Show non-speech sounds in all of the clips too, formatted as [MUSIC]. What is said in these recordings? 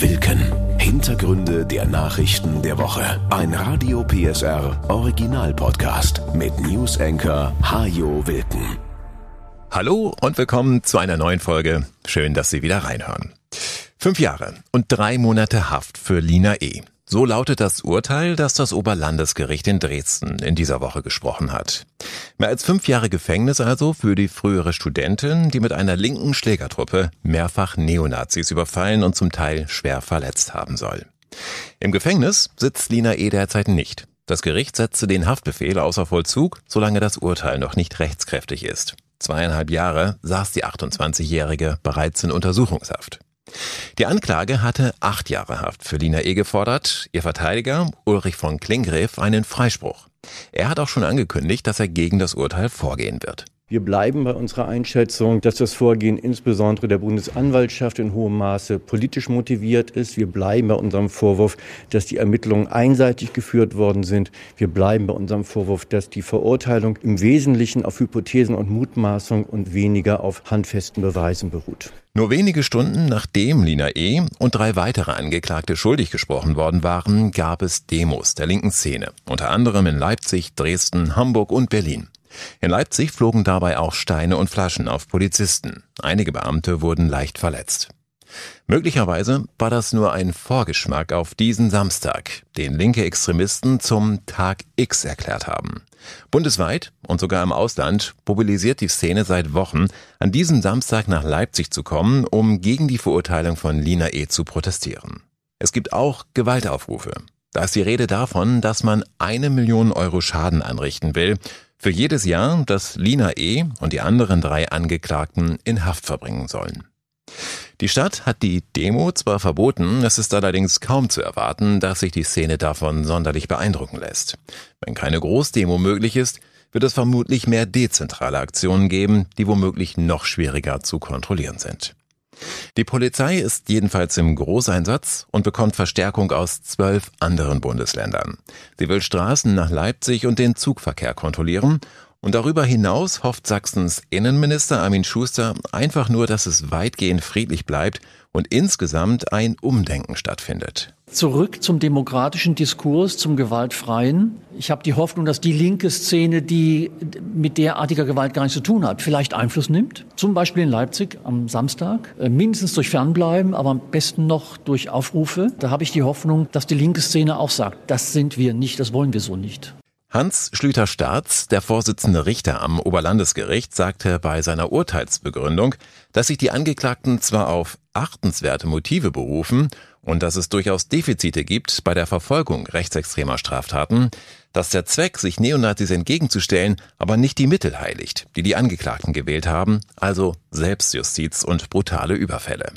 Wilken. Hintergründe der Nachrichten der Woche. Ein Radio PSR Original Podcast mit News Anchor Hajo Wilken. Hallo und willkommen zu einer neuen Folge. Schön, dass Sie wieder reinhören. Fünf Jahre und drei Monate Haft für Lina E. So lautet das Urteil, das das Oberlandesgericht in Dresden in dieser Woche gesprochen hat. Mehr als fünf Jahre Gefängnis also für die frühere Studentin, die mit einer linken Schlägertruppe mehrfach Neonazis überfallen und zum Teil schwer verletzt haben soll. Im Gefängnis sitzt Lina E. derzeit nicht. Das Gericht setzte den Haftbefehl außer Vollzug, solange das Urteil noch nicht rechtskräftig ist. Zweieinhalb Jahre saß die 28-Jährige bereits in Untersuchungshaft. Die Anklage hatte acht Jahre Haft für Lina E. gefordert, ihr Verteidiger Ulrich von Klingreff einen Freispruch. Er hat auch schon angekündigt, dass er gegen das Urteil vorgehen wird. Wir bleiben bei unserer Einschätzung, dass das Vorgehen insbesondere der Bundesanwaltschaft in hohem Maße politisch motiviert ist. Wir bleiben bei unserem Vorwurf, dass die Ermittlungen einseitig geführt worden sind. Wir bleiben bei unserem Vorwurf, dass die Verurteilung im Wesentlichen auf Hypothesen und Mutmaßung und weniger auf handfesten Beweisen beruht. Nur wenige Stunden nachdem Lina E. und drei weitere Angeklagte schuldig gesprochen worden waren, gab es Demos der linken Szene, unter anderem in Leipzig, Dresden, Hamburg und Berlin. In Leipzig flogen dabei auch Steine und Flaschen auf Polizisten. Einige Beamte wurden leicht verletzt. Möglicherweise war das nur ein Vorgeschmack auf diesen Samstag, den linke Extremisten zum Tag X erklärt haben. Bundesweit und sogar im Ausland mobilisiert die Szene seit Wochen, an diesem Samstag nach Leipzig zu kommen, um gegen die Verurteilung von Lina E. zu protestieren. Es gibt auch Gewaltaufrufe. Da ist die Rede davon, dass man eine Million Euro Schaden anrichten will, für jedes Jahr, das Lina E. und die anderen drei Angeklagten in Haft verbringen sollen. Die Stadt hat die Demo zwar verboten, es ist allerdings kaum zu erwarten, dass sich die Szene davon sonderlich beeindrucken lässt. Wenn keine Großdemo möglich ist, wird es vermutlich mehr dezentrale Aktionen geben, die womöglich noch schwieriger zu kontrollieren sind. Die Polizei ist jedenfalls im Großeinsatz und bekommt Verstärkung aus zwölf anderen Bundesländern. Sie will Straßen nach Leipzig und den Zugverkehr kontrollieren und darüber hinaus hofft Sachsens Innenminister Armin Schuster einfach nur, dass es weitgehend friedlich bleibt und insgesamt ein Umdenken stattfindet. Zurück zum demokratischen Diskurs, zum gewaltfreien. Ich habe die Hoffnung, dass die linke Szene, die mit derartiger Gewalt gar nichts zu tun hat, vielleicht Einfluss nimmt. Zum Beispiel in Leipzig am Samstag. Äh, mindestens durch Fernbleiben, aber am besten noch durch Aufrufe. Da habe ich die Hoffnung, dass die linke Szene auch sagt, das sind wir nicht, das wollen wir so nicht. Hans Schlüter-Staats, der Vorsitzende Richter am Oberlandesgericht, sagte bei seiner Urteilsbegründung, dass sich die Angeklagten zwar auf achtenswerte Motive berufen und dass es durchaus Defizite gibt bei der Verfolgung rechtsextremer Straftaten, dass der Zweck, sich Neonazis entgegenzustellen, aber nicht die Mittel heiligt, die die Angeklagten gewählt haben, also Selbstjustiz und brutale Überfälle.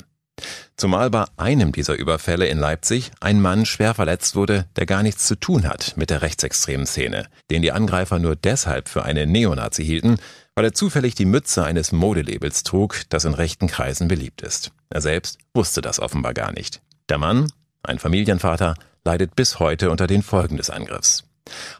Zumal bei einem dieser Überfälle in Leipzig ein Mann schwer verletzt wurde, der gar nichts zu tun hat mit der rechtsextremen Szene, den die Angreifer nur deshalb für einen Neonazi hielten, weil er zufällig die Mütze eines Modelabels trug, das in rechten Kreisen beliebt ist. Er selbst wusste das offenbar gar nicht. Der Mann, ein Familienvater, leidet bis heute unter den Folgen des Angriffs.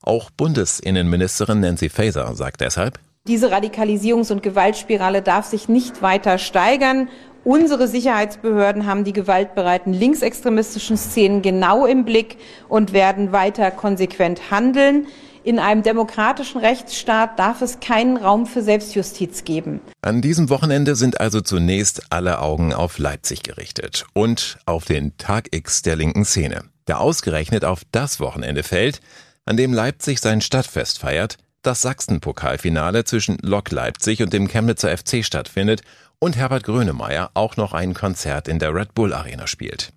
Auch Bundesinnenministerin Nancy Faeser sagt deshalb, diese Radikalisierungs- und Gewaltspirale darf sich nicht weiter steigern Unsere Sicherheitsbehörden haben die gewaltbereiten linksextremistischen Szenen genau im Blick und werden weiter konsequent handeln. In einem demokratischen Rechtsstaat darf es keinen Raum für Selbstjustiz geben. An diesem Wochenende sind also zunächst alle Augen auf Leipzig gerichtet und auf den Tag X der linken Szene, der ausgerechnet auf das Wochenende fällt, an dem Leipzig sein Stadtfest feiert, das Sachsenpokalfinale zwischen Lok Leipzig und dem Chemnitzer FC stattfindet und Herbert Grönemeyer auch noch ein Konzert in der Red Bull Arena spielt.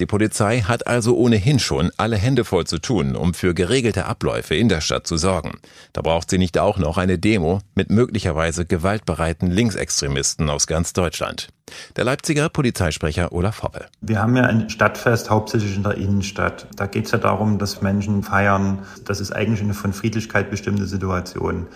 Die Polizei hat also ohnehin schon alle Hände voll zu tun, um für geregelte Abläufe in der Stadt zu sorgen. Da braucht sie nicht auch noch eine Demo mit möglicherweise gewaltbereiten Linksextremisten aus ganz Deutschland. Der Leipziger Polizeisprecher Olaf Hoppe. Wir haben ja ein Stadtfest hauptsächlich in der Innenstadt. Da geht es ja darum, dass Menschen feiern. Das ist eigentlich eine von Friedlichkeit bestimmte Situation.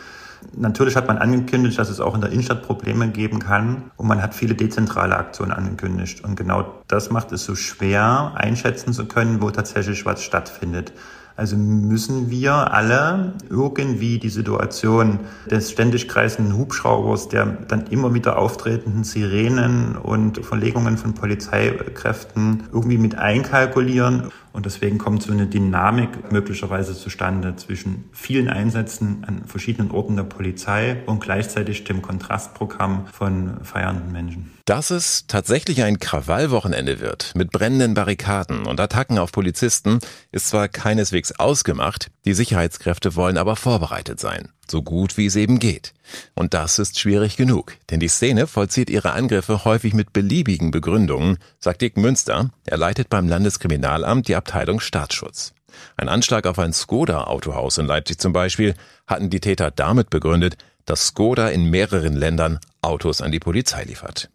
Natürlich hat man angekündigt, dass es auch in der Innenstadt Probleme geben kann und man hat viele dezentrale Aktionen angekündigt. Und genau das macht es so schwer einschätzen zu können, wo tatsächlich was stattfindet. Also müssen wir alle irgendwie die Situation des ständig kreisenden Hubschraubers, der dann immer wieder auftretenden Sirenen und Verlegungen von Polizeikräften irgendwie mit einkalkulieren. Und deswegen kommt so eine Dynamik möglicherweise zustande zwischen vielen Einsätzen an verschiedenen Orten der Polizei und gleichzeitig dem Kontrastprogramm von feiernden Menschen. Dass es tatsächlich ein Krawallwochenende wird mit brennenden Barrikaden und Attacken auf Polizisten, ist zwar keineswegs ausgemacht, die Sicherheitskräfte wollen aber vorbereitet sein, so gut wie es eben geht. Und das ist schwierig genug, denn die Szene vollzieht ihre Angriffe häufig mit beliebigen Begründungen, sagt Dick Münster, er leitet beim Landeskriminalamt die Abteilung Staatsschutz. Ein Anschlag auf ein Skoda-Autohaus in Leipzig zum Beispiel hatten die Täter damit begründet, dass Skoda in mehreren Ländern Autos an die Polizei liefert.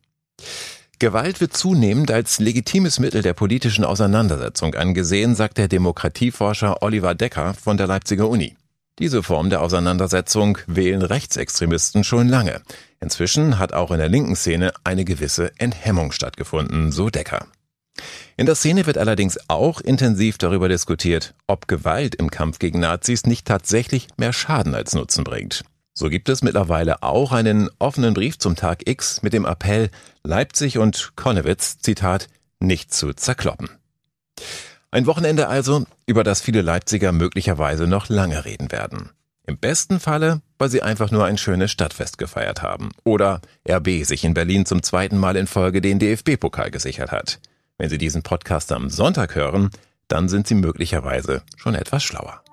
Gewalt wird zunehmend als legitimes Mittel der politischen Auseinandersetzung angesehen, sagt der Demokratieforscher Oliver Decker von der Leipziger Uni. Diese Form der Auseinandersetzung wählen Rechtsextremisten schon lange. Inzwischen hat auch in der linken Szene eine gewisse Enthemmung stattgefunden, so Decker. In der Szene wird allerdings auch intensiv darüber diskutiert, ob Gewalt im Kampf gegen Nazis nicht tatsächlich mehr Schaden als Nutzen bringt. So gibt es mittlerweile auch einen offenen Brief zum Tag X mit dem Appell, Leipzig und Konnewitz, Zitat, nicht zu zerkloppen. Ein Wochenende also, über das viele Leipziger möglicherweise noch lange reden werden. Im besten Falle, weil sie einfach nur ein schönes Stadtfest gefeiert haben. Oder RB sich in Berlin zum zweiten Mal in Folge den DFB-Pokal gesichert hat. Wenn Sie diesen Podcast am Sonntag hören, dann sind Sie möglicherweise schon etwas schlauer.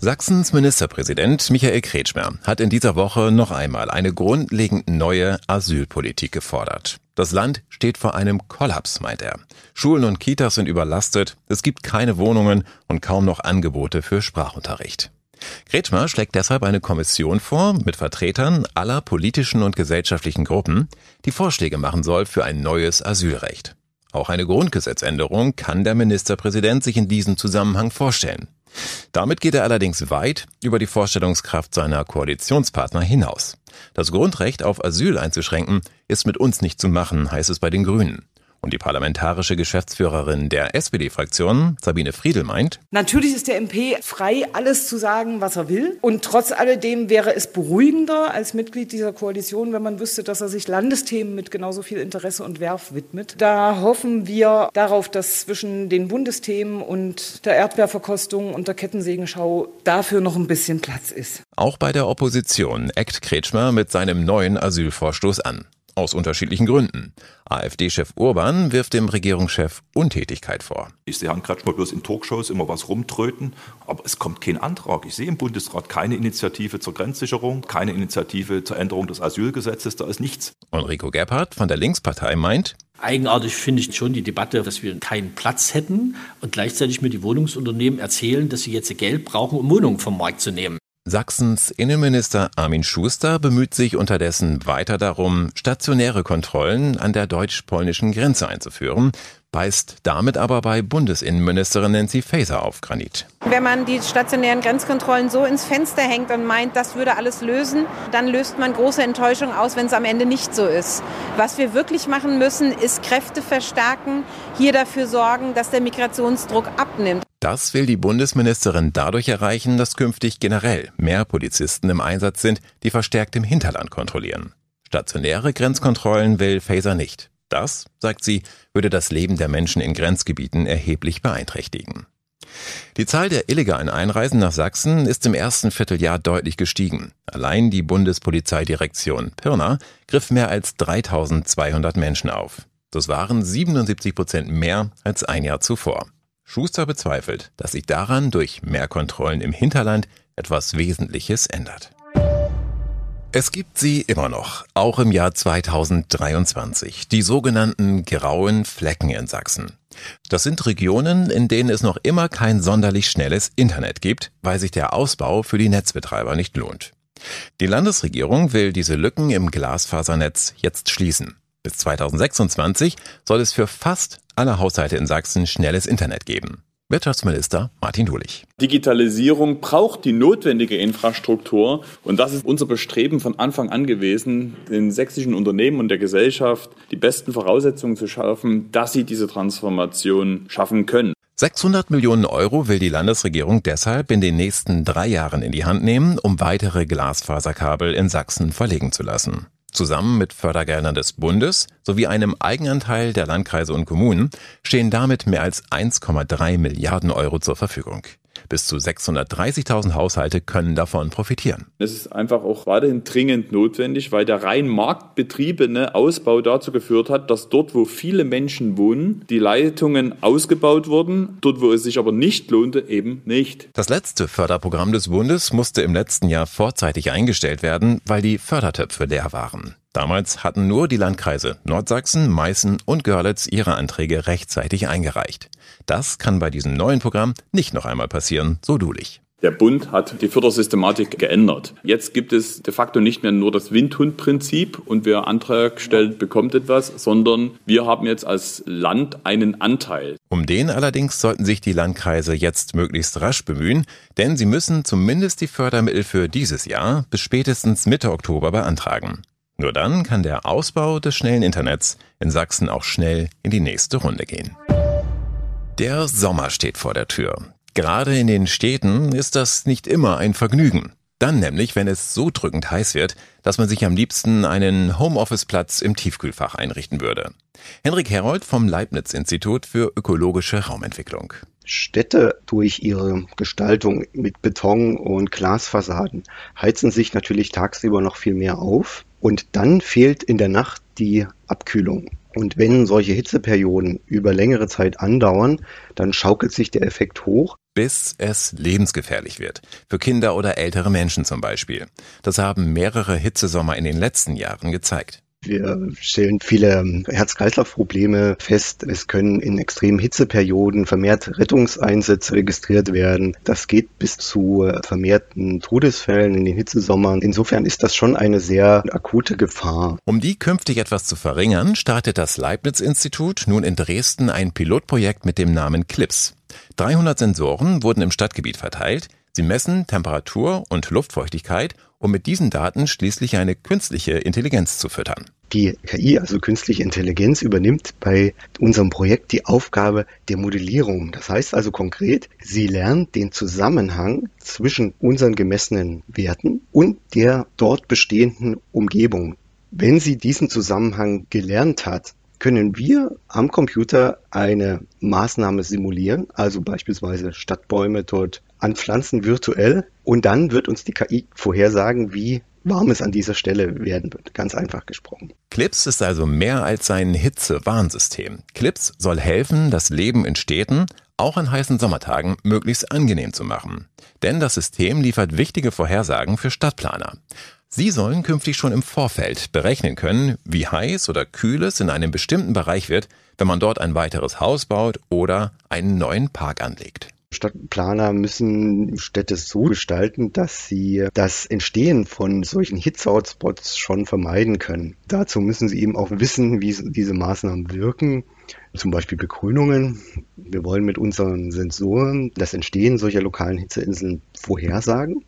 Sachsens Ministerpräsident Michael Kretschmer hat in dieser Woche noch einmal eine grundlegend neue Asylpolitik gefordert. Das Land steht vor einem Kollaps, meint er. Schulen und Kitas sind überlastet, es gibt keine Wohnungen und kaum noch Angebote für Sprachunterricht. Kretschmer schlägt deshalb eine Kommission vor mit Vertretern aller politischen und gesellschaftlichen Gruppen, die Vorschläge machen soll für ein neues Asylrecht. Auch eine Grundgesetzänderung kann der Ministerpräsident sich in diesem Zusammenhang vorstellen. Damit geht er allerdings weit über die Vorstellungskraft seiner Koalitionspartner hinaus. Das Grundrecht auf Asyl einzuschränken ist mit uns nicht zu machen, heißt es bei den Grünen. Und die parlamentarische Geschäftsführerin der SPD-Fraktion, Sabine Friedel, meint, Natürlich ist der MP frei, alles zu sagen, was er will. Und trotz alledem wäre es beruhigender als Mitglied dieser Koalition, wenn man wüsste, dass er sich Landesthemen mit genauso viel Interesse und Werf widmet. Da hoffen wir darauf, dass zwischen den Bundesthemen und der Erdbeerverkostung und der Kettensägenschau dafür noch ein bisschen Platz ist. Auch bei der Opposition eckt Kretschmer mit seinem neuen Asylvorstoß an. Aus unterschiedlichen Gründen. AfD-Chef Urban wirft dem Regierungschef Untätigkeit vor. Ich sehe Herrn Kretschmer bloß in Talkshows immer was rumtröten, aber es kommt kein Antrag. Ich sehe im Bundesrat keine Initiative zur Grenzsicherung, keine Initiative zur Änderung des Asylgesetzes, da ist nichts. Enrico Gebhardt von der Linkspartei meint, Eigenartig finde ich schon die Debatte, dass wir keinen Platz hätten und gleichzeitig mir die Wohnungsunternehmen erzählen, dass sie jetzt Geld brauchen, um Wohnungen vom Markt zu nehmen. Sachsens Innenminister Armin Schuster bemüht sich unterdessen weiter darum, stationäre Kontrollen an der deutsch-polnischen Grenze einzuführen, beißt damit aber bei Bundesinnenministerin Nancy Faeser auf Granit. Wenn man die stationären Grenzkontrollen so ins Fenster hängt und meint, das würde alles lösen, dann löst man große Enttäuschung aus, wenn es am Ende nicht so ist. Was wir wirklich machen müssen, ist Kräfte verstärken, hier dafür sorgen, dass der Migrationsdruck abnimmt. Das will die Bundesministerin dadurch erreichen, dass künftig generell mehr Polizisten im Einsatz sind, die verstärkt im Hinterland kontrollieren. Stationäre Grenzkontrollen will Faser nicht. Das, sagt sie, würde das Leben der Menschen in Grenzgebieten erheblich beeinträchtigen. Die Zahl der illegalen Einreisen nach Sachsen ist im ersten Vierteljahr deutlich gestiegen. Allein die Bundespolizeidirektion Pirna griff mehr als 3200 Menschen auf. Das waren 77 Prozent mehr als ein Jahr zuvor. Schuster bezweifelt, dass sich daran durch mehr Kontrollen im Hinterland etwas Wesentliches ändert. Es gibt sie immer noch, auch im Jahr 2023, die sogenannten grauen Flecken in Sachsen. Das sind Regionen, in denen es noch immer kein sonderlich schnelles Internet gibt, weil sich der Ausbau für die Netzbetreiber nicht lohnt. Die Landesregierung will diese Lücken im Glasfasernetz jetzt schließen. Bis 2026 soll es für fast alle Haushalte in Sachsen schnelles Internet geben. Wirtschaftsminister Martin Dulich. Digitalisierung braucht die notwendige Infrastruktur und das ist unser Bestreben von Anfang an gewesen, den sächsischen Unternehmen und der Gesellschaft die besten Voraussetzungen zu schaffen, dass sie diese Transformation schaffen können. 600 Millionen Euro will die Landesregierung deshalb in den nächsten drei Jahren in die Hand nehmen, um weitere Glasfaserkabel in Sachsen verlegen zu lassen. Zusammen mit Fördergeldern des Bundes sowie einem Eigenanteil der Landkreise und Kommunen stehen damit mehr als 1,3 Milliarden Euro zur Verfügung. Bis zu 630.000 Haushalte können davon profitieren. Es ist einfach auch weiterhin dringend notwendig, weil der rein marktbetriebene Ausbau dazu geführt hat, dass dort, wo viele Menschen wohnen, die Leitungen ausgebaut wurden, dort, wo es sich aber nicht lohnte, eben nicht. Das letzte Förderprogramm des Bundes musste im letzten Jahr vorzeitig eingestellt werden, weil die Fördertöpfe leer waren. Damals hatten nur die Landkreise Nordsachsen, Meißen und Görlitz ihre Anträge rechtzeitig eingereicht. Das kann bei diesem neuen Programm nicht noch einmal passieren, so Dulich. Der Bund hat die Fördersystematik geändert. Jetzt gibt es de facto nicht mehr nur das Windhundprinzip und wer Antrag stellt, bekommt etwas, sondern wir haben jetzt als Land einen Anteil. Um den allerdings sollten sich die Landkreise jetzt möglichst rasch bemühen, denn sie müssen zumindest die Fördermittel für dieses Jahr bis spätestens Mitte Oktober beantragen. Nur dann kann der Ausbau des schnellen Internets in Sachsen auch schnell in die nächste Runde gehen. Der Sommer steht vor der Tür. Gerade in den Städten ist das nicht immer ein Vergnügen. Dann nämlich, wenn es so drückend heiß wird, dass man sich am liebsten einen Homeoffice-Platz im Tiefkühlfach einrichten würde. Henrik Herold vom Leibniz-Institut für ökologische Raumentwicklung. Städte durch ihre Gestaltung mit Beton und Glasfassaden heizen sich natürlich tagsüber noch viel mehr auf und dann fehlt in der Nacht die Abkühlung. Und wenn solche Hitzeperioden über längere Zeit andauern, dann schaukelt sich der Effekt hoch. Bis es lebensgefährlich wird. Für Kinder oder ältere Menschen zum Beispiel. Das haben mehrere Hitzesommer in den letzten Jahren gezeigt. Wir stellen viele Herz-Kreislauf-Probleme fest. Es können in extremen Hitzeperioden vermehrt Rettungseinsätze registriert werden. Das geht bis zu vermehrten Todesfällen in den Hitzesommern. Insofern ist das schon eine sehr akute Gefahr. Um die künftig etwas zu verringern, startet das Leibniz-Institut nun in Dresden ein Pilotprojekt mit dem Namen CLIPS. 300 Sensoren wurden im Stadtgebiet verteilt. Sie messen Temperatur und Luftfeuchtigkeit um mit diesen Daten schließlich eine künstliche Intelligenz zu füttern. Die KI, also künstliche Intelligenz, übernimmt bei unserem Projekt die Aufgabe der Modellierung. Das heißt also konkret, sie lernt den Zusammenhang zwischen unseren gemessenen Werten und der dort bestehenden Umgebung. Wenn sie diesen Zusammenhang gelernt hat, können wir am Computer eine Maßnahme simulieren, also beispielsweise Stadtbäume dort anpflanzen virtuell und dann wird uns die KI vorhersagen, wie warm es an dieser Stelle werden wird. Ganz einfach gesprochen. Clips ist also mehr als ein Hitze-Warnsystem. Clips soll helfen, das Leben in Städten auch an heißen Sommertagen möglichst angenehm zu machen. Denn das System liefert wichtige Vorhersagen für Stadtplaner. Sie sollen künftig schon im Vorfeld berechnen können, wie heiß oder kühl es in einem bestimmten Bereich wird, wenn man dort ein weiteres Haus baut oder einen neuen Park anlegt. Stadtplaner müssen Städte so gestalten, dass sie das Entstehen von solchen Hitze-Hotspots schon vermeiden können. Dazu müssen sie eben auch wissen, wie diese Maßnahmen wirken, zum Beispiel Begrünungen. Wir wollen mit unseren Sensoren das Entstehen solcher lokalen Hitzeinseln vorhersagen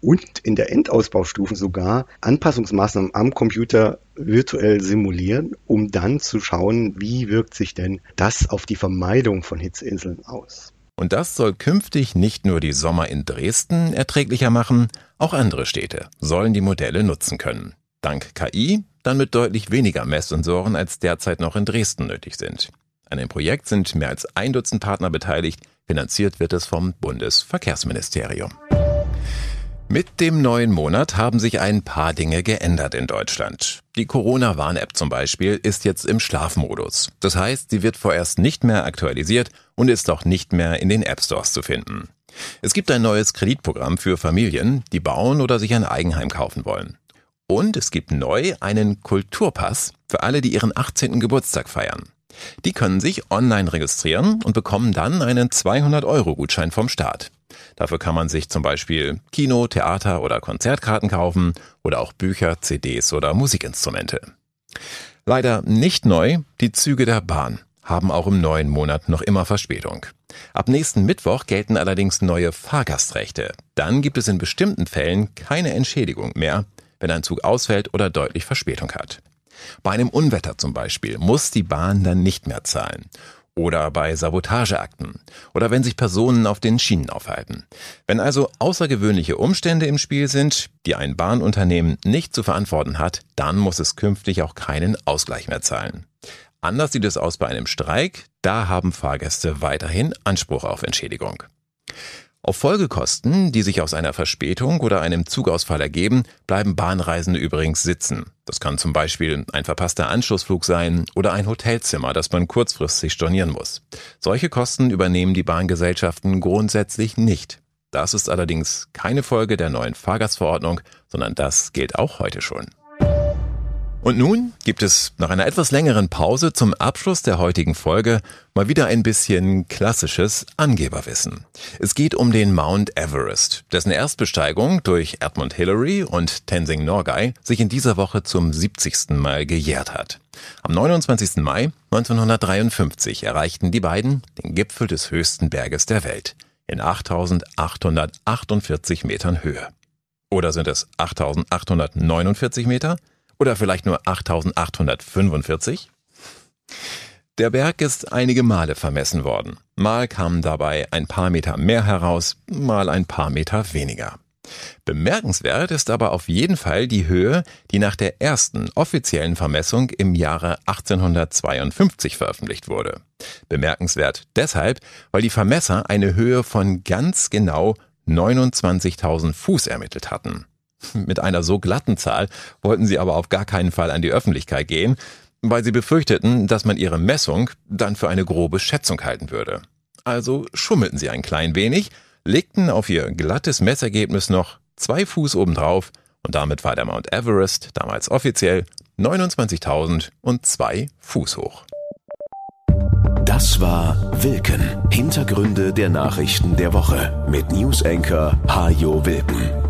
und in der Endausbaustufe sogar Anpassungsmaßnahmen am Computer virtuell simulieren, um dann zu schauen, wie wirkt sich denn das auf die Vermeidung von Hitzeinseln aus. Und das soll künftig nicht nur die Sommer in Dresden erträglicher machen, auch andere Städte sollen die Modelle nutzen können. Dank KI dann mit deutlich weniger Messsensoren als derzeit noch in Dresden nötig sind. An dem Projekt sind mehr als ein Dutzend Partner beteiligt, finanziert wird es vom Bundesverkehrsministerium. Mit dem neuen Monat haben sich ein paar Dinge geändert in Deutschland. Die Corona-Warn-App zum Beispiel ist jetzt im Schlafmodus. Das heißt, sie wird vorerst nicht mehr aktualisiert und ist auch nicht mehr in den App Stores zu finden. Es gibt ein neues Kreditprogramm für Familien, die bauen oder sich ein Eigenheim kaufen wollen. Und es gibt neu einen Kulturpass für alle, die ihren 18. Geburtstag feiern. Die können sich online registrieren und bekommen dann einen 200-Euro-Gutschein vom Staat. Dafür kann man sich zum Beispiel Kino, Theater oder Konzertkarten kaufen oder auch Bücher, CDs oder Musikinstrumente. Leider nicht neu, die Züge der Bahn haben auch im neuen Monat noch immer Verspätung. Ab nächsten Mittwoch gelten allerdings neue Fahrgastrechte. Dann gibt es in bestimmten Fällen keine Entschädigung mehr, wenn ein Zug ausfällt oder deutlich Verspätung hat. Bei einem Unwetter zum Beispiel muss die Bahn dann nicht mehr zahlen. Oder bei Sabotageakten oder wenn sich Personen auf den Schienen aufhalten. Wenn also außergewöhnliche Umstände im Spiel sind, die ein Bahnunternehmen nicht zu verantworten hat, dann muss es künftig auch keinen Ausgleich mehr zahlen. Anders sieht es aus bei einem Streik, da haben Fahrgäste weiterhin Anspruch auf Entschädigung. Auf Folgekosten, die sich aus einer Verspätung oder einem Zugausfall ergeben, bleiben Bahnreisende übrigens sitzen. Das kann zum Beispiel ein verpasster Anschlussflug sein oder ein Hotelzimmer, das man kurzfristig stornieren muss. Solche Kosten übernehmen die Bahngesellschaften grundsätzlich nicht. Das ist allerdings keine Folge der neuen Fahrgastverordnung, sondern das gilt auch heute schon. Und nun gibt es nach einer etwas längeren Pause zum Abschluss der heutigen Folge mal wieder ein bisschen klassisches Angeberwissen. Es geht um den Mount Everest, dessen Erstbesteigung durch Edmund Hillary und Tenzing Norgay sich in dieser Woche zum 70. Mal gejährt hat. Am 29. Mai 1953 erreichten die beiden den Gipfel des höchsten Berges der Welt in 8848 Metern Höhe. Oder sind es 8849 Meter? Oder vielleicht nur 8845? Der Berg ist einige Male vermessen worden. Mal kamen dabei ein paar Meter mehr heraus, mal ein paar Meter weniger. Bemerkenswert ist aber auf jeden Fall die Höhe, die nach der ersten offiziellen Vermessung im Jahre 1852 veröffentlicht wurde. Bemerkenswert deshalb, weil die Vermesser eine Höhe von ganz genau 29.000 Fuß ermittelt hatten. [LAUGHS] Mit einer so glatten Zahl wollten sie aber auf gar keinen Fall an die Öffentlichkeit gehen, weil sie befürchteten, dass man ihre Messung dann für eine grobe Schätzung halten würde. Also schummelten sie ein klein wenig, legten auf ihr glattes Messergebnis noch zwei Fuß obendrauf und damit war der Mount Everest damals offiziell 29.002 Fuß hoch. Das war Wilken. Hintergründe der Nachrichten der Woche mit Newsenker Hajo Wilken.